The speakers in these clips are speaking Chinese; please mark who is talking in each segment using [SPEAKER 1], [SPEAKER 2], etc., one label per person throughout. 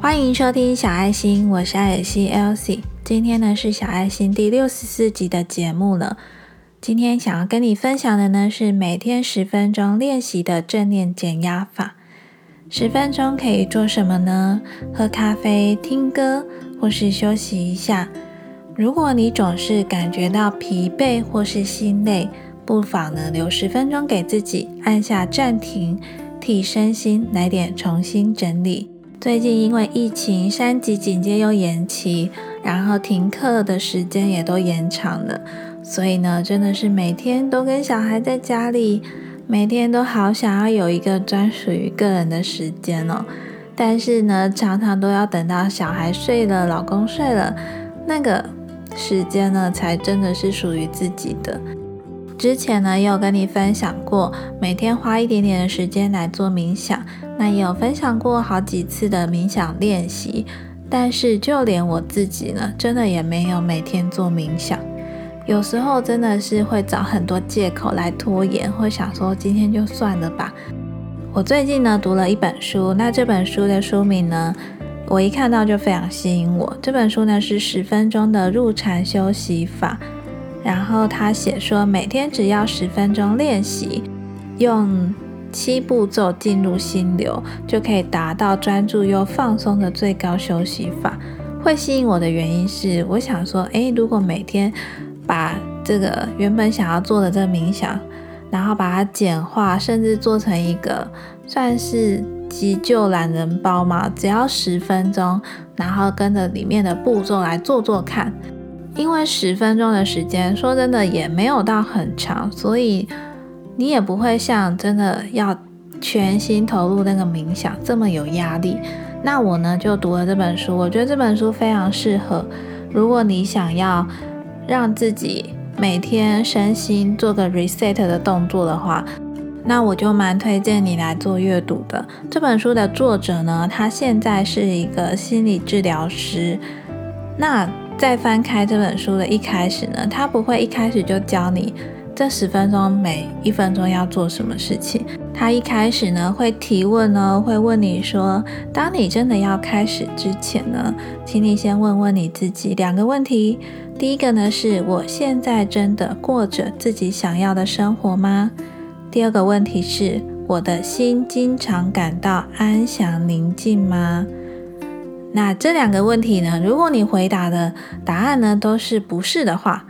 [SPEAKER 1] 欢迎收听小爱心，我是艾尔西 Elsie。今天呢是小爱心第六十四集的节目了。今天想要跟你分享的呢是每天十分钟练习的正念减压法。十分钟可以做什么呢？喝咖啡、听歌，或是休息一下。如果你总是感觉到疲惫或是心累，不妨呢留十分钟给自己，按下暂停，替身心来点重新整理。最近因为疫情，三级警戒又延期，然后停课的时间也都延长了，所以呢，真的是每天都跟小孩在家里，每天都好想要有一个专属于个人的时间哦。但是呢，常常都要等到小孩睡了，老公睡了，那个时间呢，才真的是属于自己的。之前呢，也有跟你分享过，每天花一点点的时间来做冥想。那也有分享过好几次的冥想练习，但是就连我自己呢，真的也没有每天做冥想。有时候真的是会找很多借口来拖延，会想说今天就算了吧。我最近呢读了一本书，那这本书的书名呢，我一看到就非常吸引我。这本书呢是十分钟的入禅休息法。然后他写说，每天只要十分钟练习，用七步骤进入心流，就可以达到专注又放松的最高休息法。会吸引我的原因是，我想说，诶，如果每天把这个原本想要做的这个冥想，然后把它简化，甚至做成一个算是急救懒人包嘛，只要十分钟，然后跟着里面的步骤来做做看。因为十分钟的时间，说真的也没有到很长，所以你也不会像真的要全心投入那个冥想这么有压力。那我呢就读了这本书，我觉得这本书非常适合，如果你想要让自己每天身心做个 reset 的动作的话，那我就蛮推荐你来做阅读的。这本书的作者呢，他现在是一个心理治疗师，那。在翻开这本书的一开始呢，他不会一开始就教你这十分钟每一分钟要做什么事情。他一开始呢会提问呢，会问你说：当你真的要开始之前呢，请你先问问你自己两个问题。第一个呢是我现在真的过着自己想要的生活吗？第二个问题是我的心经常感到安详宁静吗？那这两个问题呢？如果你回答的答案呢都是不是的话，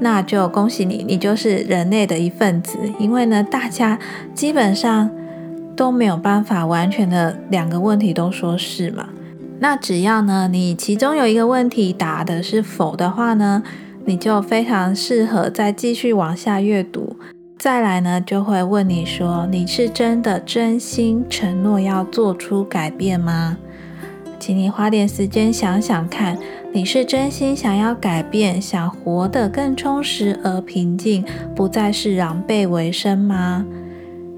[SPEAKER 1] 那就恭喜你，你就是人类的一份子。因为呢，大家基本上都没有办法完全的两个问题都说是嘛。那只要呢你其中有一个问题答的是否的话呢，你就非常适合再继续往下阅读。再来呢，就会问你说，你是真的真心承诺要做出改变吗？请你花点时间想想看，你是真心想要改变，想活得更充实而平静，不再是狼狈为生吗？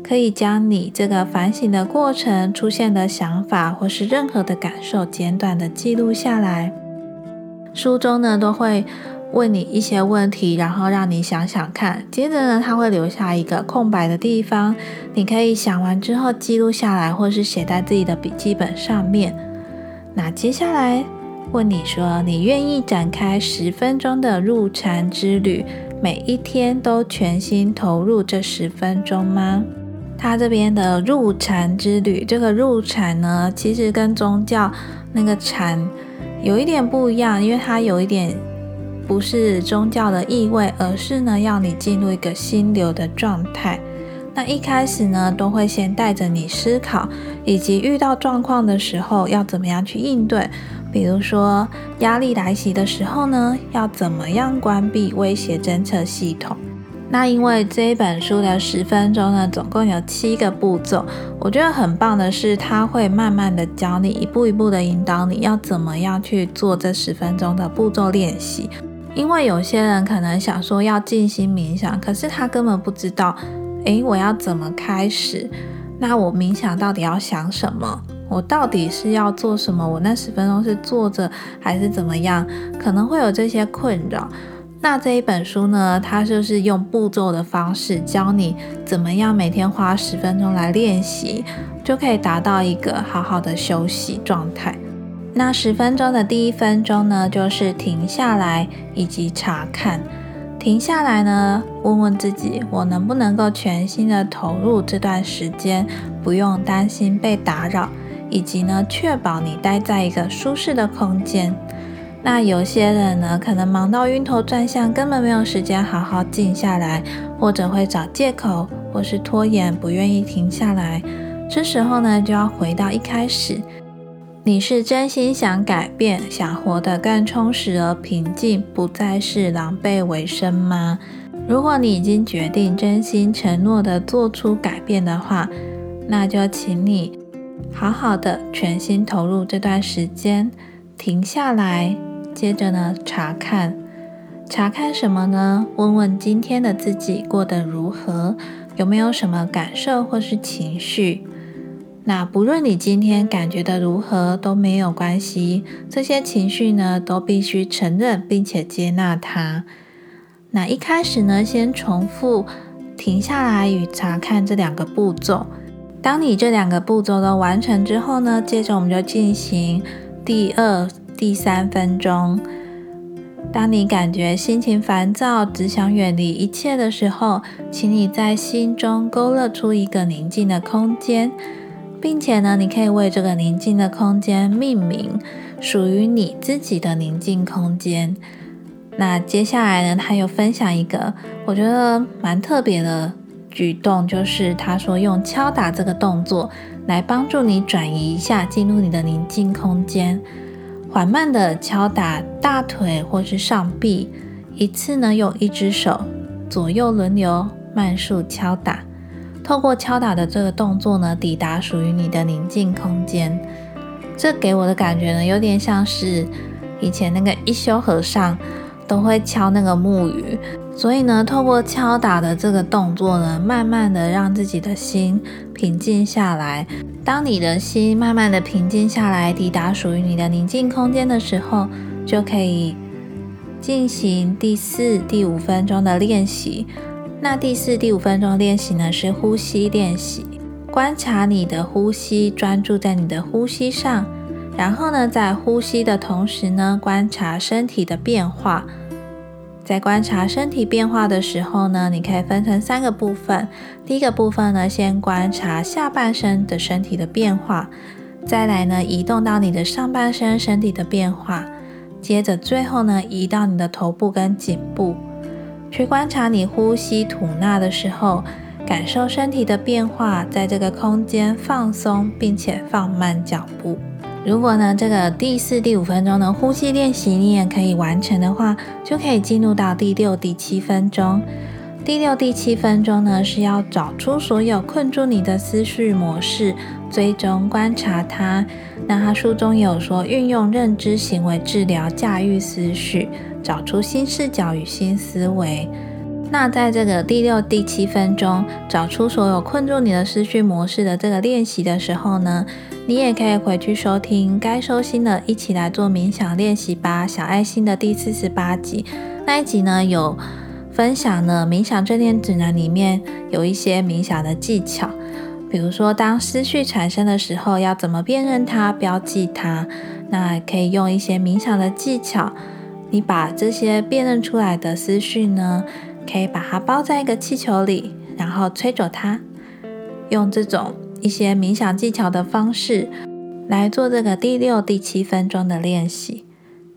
[SPEAKER 1] 可以将你这个反省的过程、出现的想法或是任何的感受，简短的记录下来。书中呢都会问你一些问题，然后让你想想看。接着呢，他会留下一个空白的地方，你可以想完之后记录下来，或是写在自己的笔记本上面。那接下来问你说，你愿意展开十分钟的入禅之旅，每一天都全心投入这十分钟吗？他这边的入禅之旅，这个入禅呢，其实跟宗教那个禅有一点不一样，因为它有一点不是宗教的意味，而是呢要你进入一个心流的状态。那一开始呢，都会先带着你思考，以及遇到状况的时候要怎么样去应对。比如说压力来袭的时候呢，要怎么样关闭威胁侦测系统？那因为这一本书的十分钟呢，总共有七个步骤，我觉得很棒的是，它会慢慢的教你，一步一步的引导你要怎么样去做这十分钟的步骤练习。因为有些人可能想说要静心冥想，可是他根本不知道。诶，我要怎么开始？那我冥想到底要想什么？我到底是要做什么？我那十分钟是坐着还是怎么样？可能会有这些困扰。那这一本书呢，它就是用步骤的方式教你怎么样每天花十分钟来练习，就可以达到一个好好的休息状态。那十分钟的第一分钟呢，就是停下来以及查看。停下来呢，问问自己，我能不能够全心的投入这段时间，不用担心被打扰，以及呢，确保你待在一个舒适的空间。那有些人呢，可能忙到晕头转向，根本没有时间好好静下来，或者会找借口，或是拖延，不愿意停下来。这时候呢，就要回到一开始。你是真心想改变，想活得更充实而平静，不再是狼狈为生吗？如果你已经决定真心承诺的做出改变的话，那就请你好好的全心投入这段时间，停下来，接着呢查看，查看什么呢？问问今天的自己过得如何，有没有什么感受或是情绪？那不论你今天感觉的如何都没有关系，这些情绪呢都必须承认并且接纳它。那一开始呢，先重复停下来与查看这两个步骤。当你这两个步骤都完成之后呢，接着我们就进行第二、第三分钟。当你感觉心情烦躁，只想远离一切的时候，请你在心中勾勒出一个宁静的空间。并且呢，你可以为这个宁静的空间命名，属于你自己的宁静空间。那接下来呢，他又分享一个我觉得蛮特别的举动，就是他说用敲打这个动作来帮助你转移一下，进入你的宁静空间。缓慢的敲打大腿或是上臂，一次呢用一只手左右轮流慢速敲打。透过敲打的这个动作呢，抵达属于你的宁静空间。这给我的感觉呢，有点像是以前那个一休和尚都会敲那个木鱼。所以呢，透过敲打的这个动作呢，慢慢的让自己的心平静下来。当你的心慢慢的平静下来，抵达属于你的宁静空间的时候，就可以进行第四、第五分钟的练习。那第四、第五分钟练习呢，是呼吸练习。观察你的呼吸，专注在你的呼吸上。然后呢，在呼吸的同时呢，观察身体的变化。在观察身体变化的时候呢，你可以分成三个部分。第一个部分呢，先观察下半身的身体的变化，再来呢，移动到你的上半身身体的变化，接着最后呢，移到你的头部跟颈部。去观察你呼吸吐纳的时候，感受身体的变化，在这个空间放松，并且放慢脚步。如果呢，这个第四、第五分钟的呼吸练习你也可以完成的话，就可以进入到第六、第七分钟。第六、第七分钟呢，是要找出所有困住你的思绪模式，追踪观察它。那他书中有说，运用认知行为治疗驾驭思绪。找出新视角与新思维。那在这个第六、第七分钟，找出所有困住你的思绪模式的这个练习的时候呢，你也可以回去收听该收心的，一起来做冥想练习吧。小爱心的第四十八集那一集呢，有分享呢冥想正念指南里面有一些冥想的技巧，比如说当思绪产生的时候，要怎么辨认它、标记它。那可以用一些冥想的技巧。你把这些辨认出来的思绪呢，可以把它包在一个气球里，然后吹走它。用这种一些冥想技巧的方式来做这个第六、第七分钟的练习。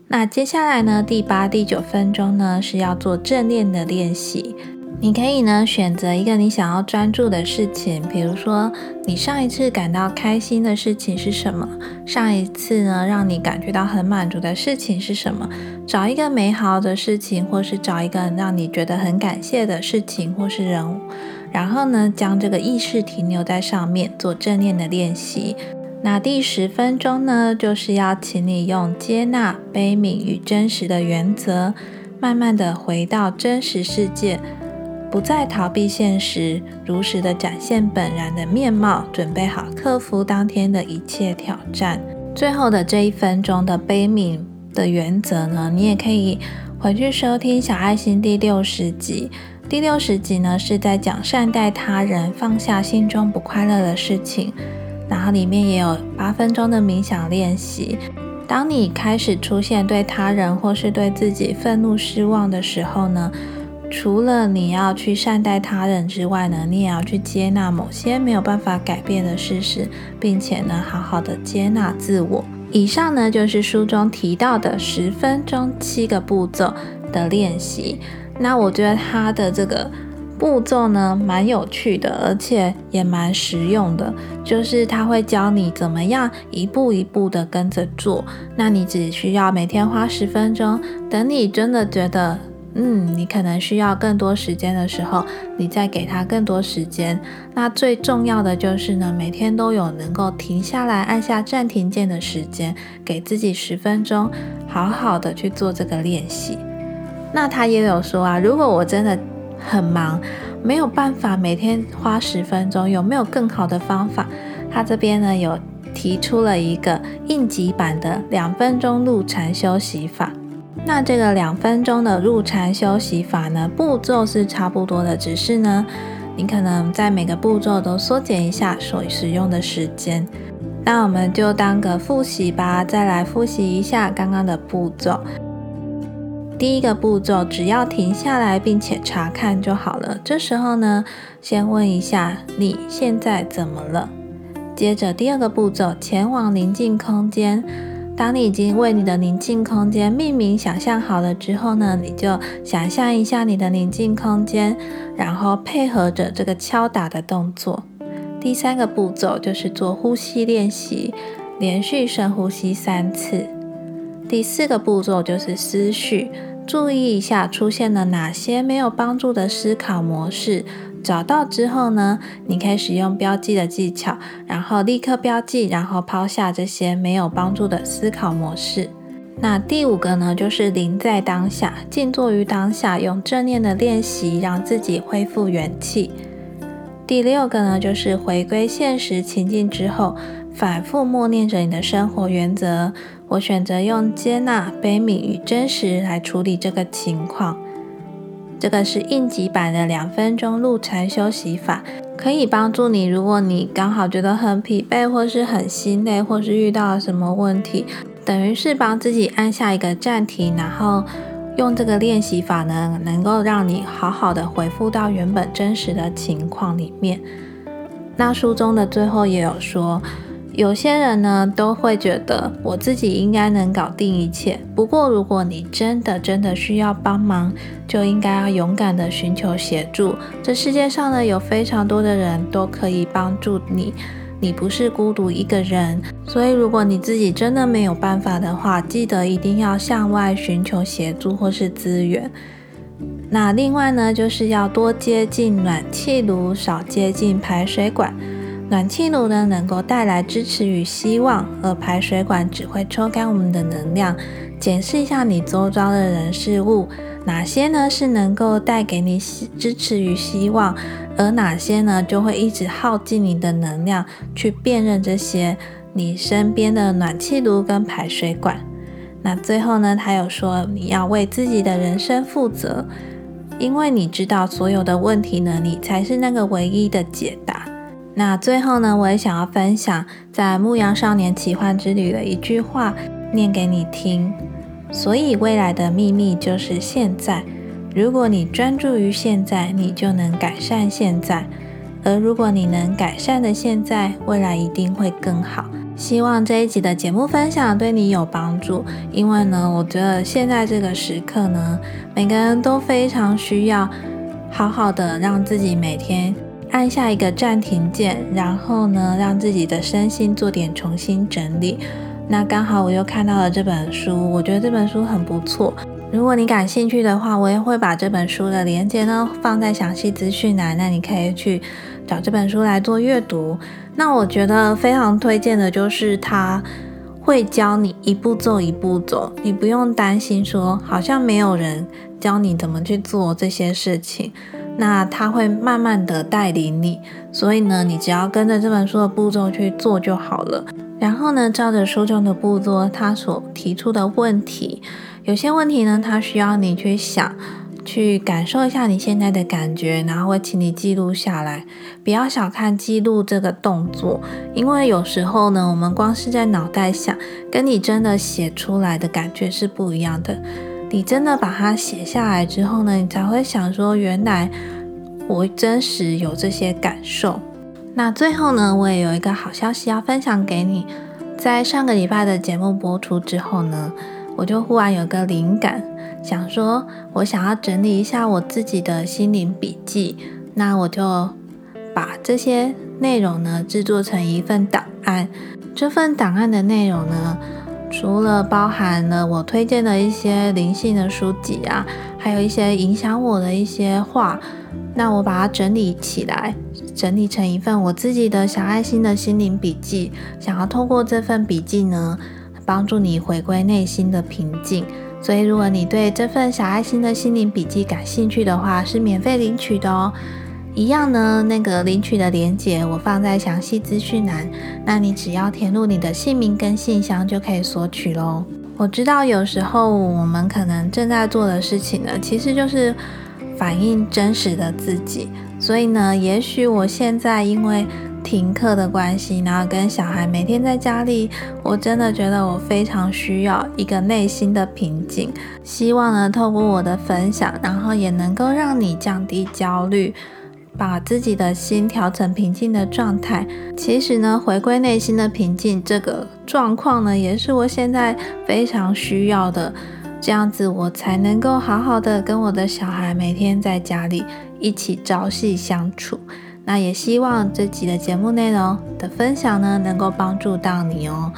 [SPEAKER 1] 那接下来呢，第八、第九分钟呢是要做正念的练习。你可以呢选择一个你想要专注的事情，比如说你上一次感到开心的事情是什么？上一次呢让你感觉到很满足的事情是什么？找一个美好的事情，或是找一个让你觉得很感谢的事情或是人物，然后呢将这个意识停留在上面做正念的练习。那第十分钟呢就是要请你用接纳、悲悯与真实的原则，慢慢的回到真实世界。不再逃避现实，如实的展现本然的面貌，准备好克服当天的一切挑战。最后的这一分钟的悲悯的原则呢，你也可以回去收听小爱心第六十集。第六十集呢是在讲善待他人，放下心中不快乐的事情，然后里面也有八分钟的冥想练习。当你开始出现对他人或是对自己愤怒、失望的时候呢，除了你要去善待他人之外呢，你也要去接纳某些没有办法改变的事实，并且呢，好好的接纳自我。以上呢就是书中提到的十分钟七个步骤的练习。那我觉得它的这个。步骤呢，蛮有趣的，而且也蛮实用的。就是他会教你怎么样一步一步的跟着做。那你只需要每天花十分钟。等你真的觉得，嗯，你可能需要更多时间的时候，你再给他更多时间。那最重要的就是呢，每天都有能够停下来按下暂停键的时间，给自己十分钟，好好的去做这个练习。那他也有说啊，如果我真的。很忙，没有办法每天花十分钟。有没有更好的方法？他这边呢有提出了一个应急版的两分钟入禅休息法。那这个两分钟的入禅休息法呢，步骤是差不多的，只是呢，你可能在每个步骤都缩减一下所使用的时间。那我们就当个复习吧，再来复习一下刚刚的步骤。第一个步骤，只要停下来并且查看就好了。这时候呢，先问一下你现在怎么了。接着第二个步骤，前往宁静空间。当你已经为你的宁静空间命名、想象好了之后呢，你就想象一下你的宁静空间，然后配合着这个敲打的动作。第三个步骤就是做呼吸练习，连续深呼吸三次。第四个步骤就是思绪。注意一下出现了哪些没有帮助的思考模式，找到之后呢，你可以使用标记的技巧，然后立刻标记，然后抛下这些没有帮助的思考模式。那第五个呢，就是临在当下，静坐于当下，用正念的练习让自己恢复元气。第六个呢，就是回归现实情境之后，反复默念着你的生活原则。我选择用接纳、悲悯与真实来处理这个情况。这个是应急版的两分钟入禅休息法，可以帮助你。如果你刚好觉得很疲惫，或是很心累，或是遇到了什么问题，等于是帮自己按下一个暂停，然后用这个练习法呢，能够让你好好的回复到原本真实的情况里面。那书中的最后也有说。有些人呢都会觉得我自己应该能搞定一切。不过，如果你真的真的需要帮忙，就应该要勇敢的寻求协助。这世界上呢有非常多的人都可以帮助你，你不是孤独一个人。所以，如果你自己真的没有办法的话，记得一定要向外寻求协助或是资源。那另外呢，就是要多接近暖气炉，少接近排水管。暖气炉呢，能够带来支持与希望，而排水管只会抽干我们的能量。检视一下你周遭的人事物，哪些呢是能够带给你支持与希望，而哪些呢就会一直耗尽你的能量。去辨认这些你身边的暖气炉跟排水管。那最后呢，他有说你要为自己的人生负责，因为你知道所有的问题呢，你才是那个唯一的解答。那最后呢，我也想要分享在《牧羊少年奇幻之旅》的一句话，念给你听。所以未来的秘密就是现在。如果你专注于现在，你就能改善现在；而如果你能改善的现在，未来一定会更好。希望这一集的节目分享对你有帮助，因为呢，我觉得现在这个时刻呢，每个人都非常需要好好的让自己每天。按下一个暂停键，然后呢，让自己的身心做点重新整理。那刚好我又看到了这本书，我觉得这本书很不错。如果你感兴趣的话，我也会把这本书的链接呢放在详细资讯栏，那你可以去找这本书来做阅读。那我觉得非常推荐的就是它会教你一步走一步走，你不用担心说好像没有人教你怎么去做这些事情。那他会慢慢的带领你，所以呢，你只要跟着这本书的步骤去做就好了。然后呢，照着书中的步骤，他所提出的问题，有些问题呢，他需要你去想，去感受一下你现在的感觉，然后会请你记录下来。不要小看记录这个动作，因为有时候呢，我们光是在脑袋想，跟你真的写出来的感觉是不一样的。你真的把它写下来之后呢，你才会想说，原来我真实有这些感受。那最后呢，我也有一个好消息要分享给你。在上个礼拜的节目播出之后呢，我就忽然有个灵感。想说，我想要整理一下我自己的心灵笔记，那我就把这些内容呢制作成一份档案。这份档案的内容呢，除了包含了我推荐的一些灵性的书籍啊，还有一些影响我的一些话，那我把它整理起来，整理成一份我自己的小爱心的心灵笔记。想要通过这份笔记呢，帮助你回归内心的平静。所以，如果你对这份小爱心的心灵笔记感兴趣的话，是免费领取的哦。一样呢，那个领取的链接我放在详细资讯栏，那你只要填入你的姓名跟信箱就可以索取喽。我知道有时候我们可能正在做的事情呢，其实就是反映真实的自己。所以呢，也许我现在因为停课的关系，然后跟小孩每天在家里，我真的觉得我非常需要一个内心的平静。希望呢，透过我的分享，然后也能够让你降低焦虑，把自己的心调成平静的状态。其实呢，回归内心的平静这个状况呢，也是我现在非常需要的。这样子，我才能够好好的跟我的小孩每天在家里一起朝夕相处。那也希望这集的节目内容的分享呢，能够帮助到你哦。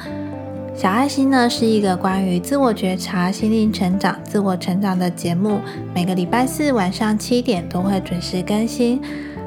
[SPEAKER 1] 小爱心呢是一个关于自我觉察、心灵成长、自我成长的节目，每个礼拜四晚上七点都会准时更新。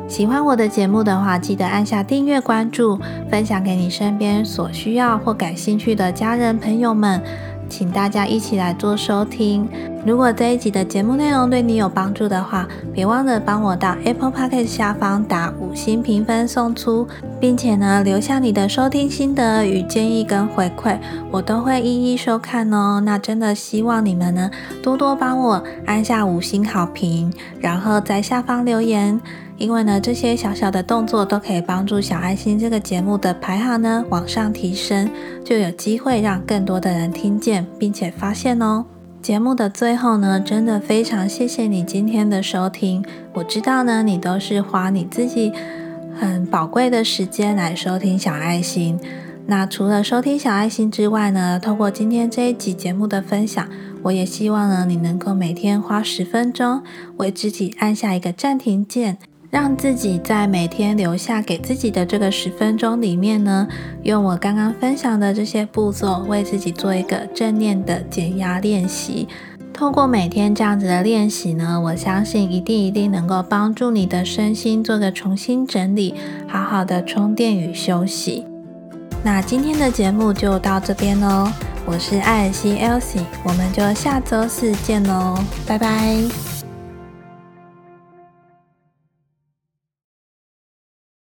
[SPEAKER 1] 喜欢我的节目的话，记得按下订阅、关注，分享给你身边所需要或感兴趣的家人朋友们。请大家一起来做收听。如果这一集的节目内容对你有帮助的话，别忘了帮我到 Apple Podcast 下方打五星评分送出，并且呢留下你的收听心得与建议跟回馈，我都会一一收看哦。那真的希望你们呢多多帮我按下五星好评，然后在下方留言。因为呢，这些小小的动作都可以帮助小爱心这个节目的排行呢往上提升，就有机会让更多的人听见并且发现哦。节目的最后呢，真的非常谢谢你今天的收听。我知道呢，你都是花你自己很宝贵的时间来收听小爱心。那除了收听小爱心之外呢，透过今天这一集节目的分享，我也希望呢，你能够每天花十分钟为自己按下一个暂停键。让自己在每天留下给自己的这个十分钟里面呢，用我刚刚分享的这些步骤，为自己做一个正念的减压练习。通过每天这样子的练习呢，我相信一定一定能够帮助你的身心做个重新整理，好好的充电与休息。那今天的节目就到这边喽，我是艾尔西 Elsie，我们就下周四见喽，拜拜。